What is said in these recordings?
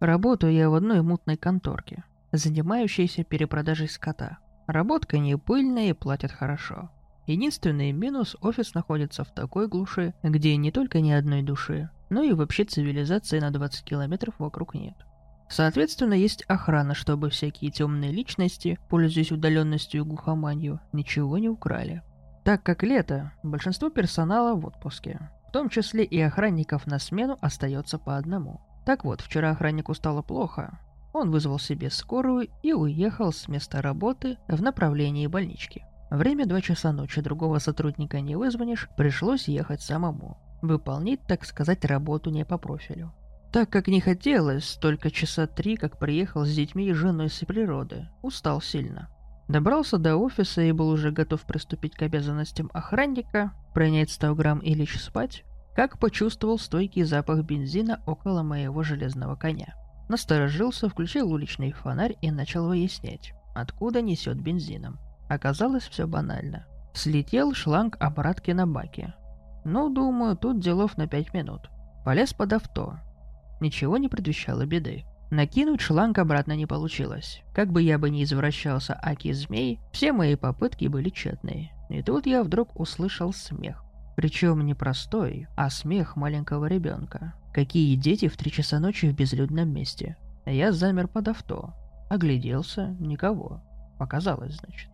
Работаю я в одной мутной конторке, занимающейся перепродажей скота. Работка не пыльная и платят хорошо. Единственный минус – офис находится в такой глуши, где не только ни одной души, но и вообще цивилизации на 20 километров вокруг нет. Соответственно, есть охрана, чтобы всякие темные личности, пользуясь удаленностью и глухоманью, ничего не украли. Так как лето, большинство персонала в отпуске, в том числе и охранников на смену остается по одному. Так вот, вчера охраннику стало плохо. Он вызвал себе скорую и уехал с места работы в направлении больнички. Время 2 часа ночи, другого сотрудника не вызвонишь, пришлось ехать самому. Выполнить, так сказать, работу не по профилю. Так как не хотелось, только часа три, как приехал с детьми и женой с природы. Устал сильно. Добрался до офиса и был уже готов приступить к обязанностям охранника, принять 100 грамм и лечь спать, как почувствовал стойкий запах бензина около моего железного коня. Насторожился, включил уличный фонарь и начал выяснять, откуда несет бензином. Оказалось все банально. Слетел шланг обратки на баке. Ну, думаю, тут делов на пять минут. Полез под авто, Ничего не предвещало беды. Накинуть шланг обратно не получилось. Как бы я бы ни извращался аки-змей, все мои попытки были тщетные. И тут я вдруг услышал смех. Причем не простой, а смех маленького ребенка. Какие дети в три часа ночи в безлюдном месте? Я замер под авто. Огляделся, никого. Показалось, значит.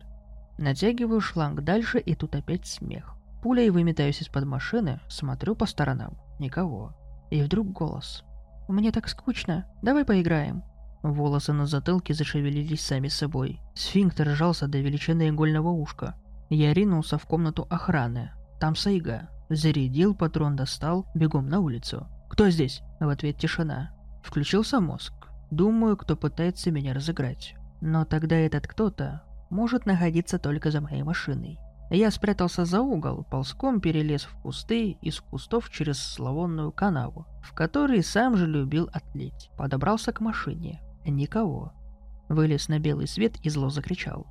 Натягиваю шланг дальше, и тут опять смех. Пулей выметаюсь из-под машины, смотрю по сторонам. Никого. И вдруг голос. «Мне так скучно. Давай поиграем». Волосы на затылке зашевелились сами собой. Сфинктер сжался до величины игольного ушка. Я ринулся в комнату охраны. Там Сайга. Зарядил, патрон достал, бегом на улицу. «Кто здесь?» В ответ тишина. Включился мозг. Думаю, кто пытается меня разыграть. Но тогда этот кто-то может находиться только за моей машиной. Я спрятался за угол, ползком перелез в кусты, из кустов через славонную канаву, в которой сам же любил отлить. Подобрался к машине. Никого. Вылез на белый свет и зло закричал.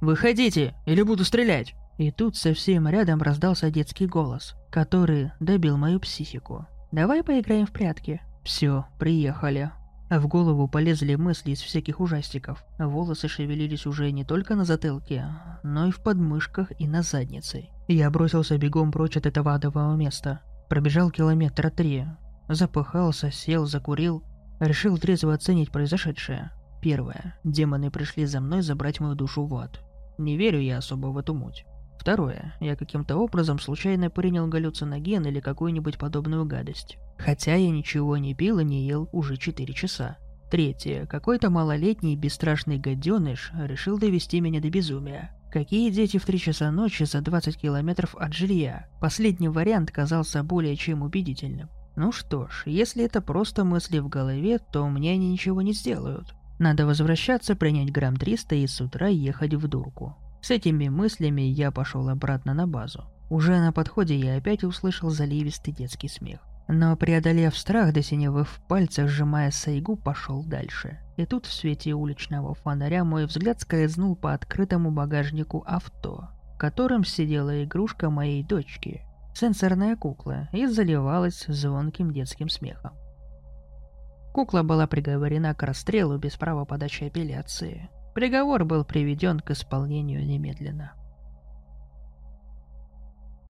«Выходите, или буду стрелять!» И тут совсем рядом раздался детский голос, который добил мою психику. «Давай поиграем в прятки». «Все, приехали. А в голову полезли мысли из всяких ужастиков. Волосы шевелились уже не только на затылке, но и в подмышках и на заднице. Я бросился бегом прочь от этого адового места. Пробежал километра три. Запыхался, сел, закурил. Решил трезво оценить произошедшее. Первое. Демоны пришли за мной забрать мою душу в ад. Не верю я особо в эту муть. Второе. Я каким-то образом случайно принял галлюциноген или какую-нибудь подобную гадость. Хотя я ничего не пил и не ел уже 4 часа. Третье. Какой-то малолетний бесстрашный гаденыш решил довести меня до безумия. Какие дети в 3 часа ночи за 20 километров от жилья? Последний вариант казался более чем убедительным. Ну что ж, если это просто мысли в голове, то мне они ничего не сделают. Надо возвращаться, принять грамм 300 и с утра ехать в дурку. С этими мыслями я пошел обратно на базу. Уже на подходе я опять услышал заливистый детский смех. Но преодолев страх до синевы в пальцах, сжимая сайгу, пошел дальше. И тут в свете уличного фонаря мой взгляд скользнул по открытому багажнику авто, в котором сидела игрушка моей дочки, сенсорная кукла, и заливалась звонким детским смехом. Кукла была приговорена к расстрелу без права подачи апелляции. Приговор был приведен к исполнению немедленно.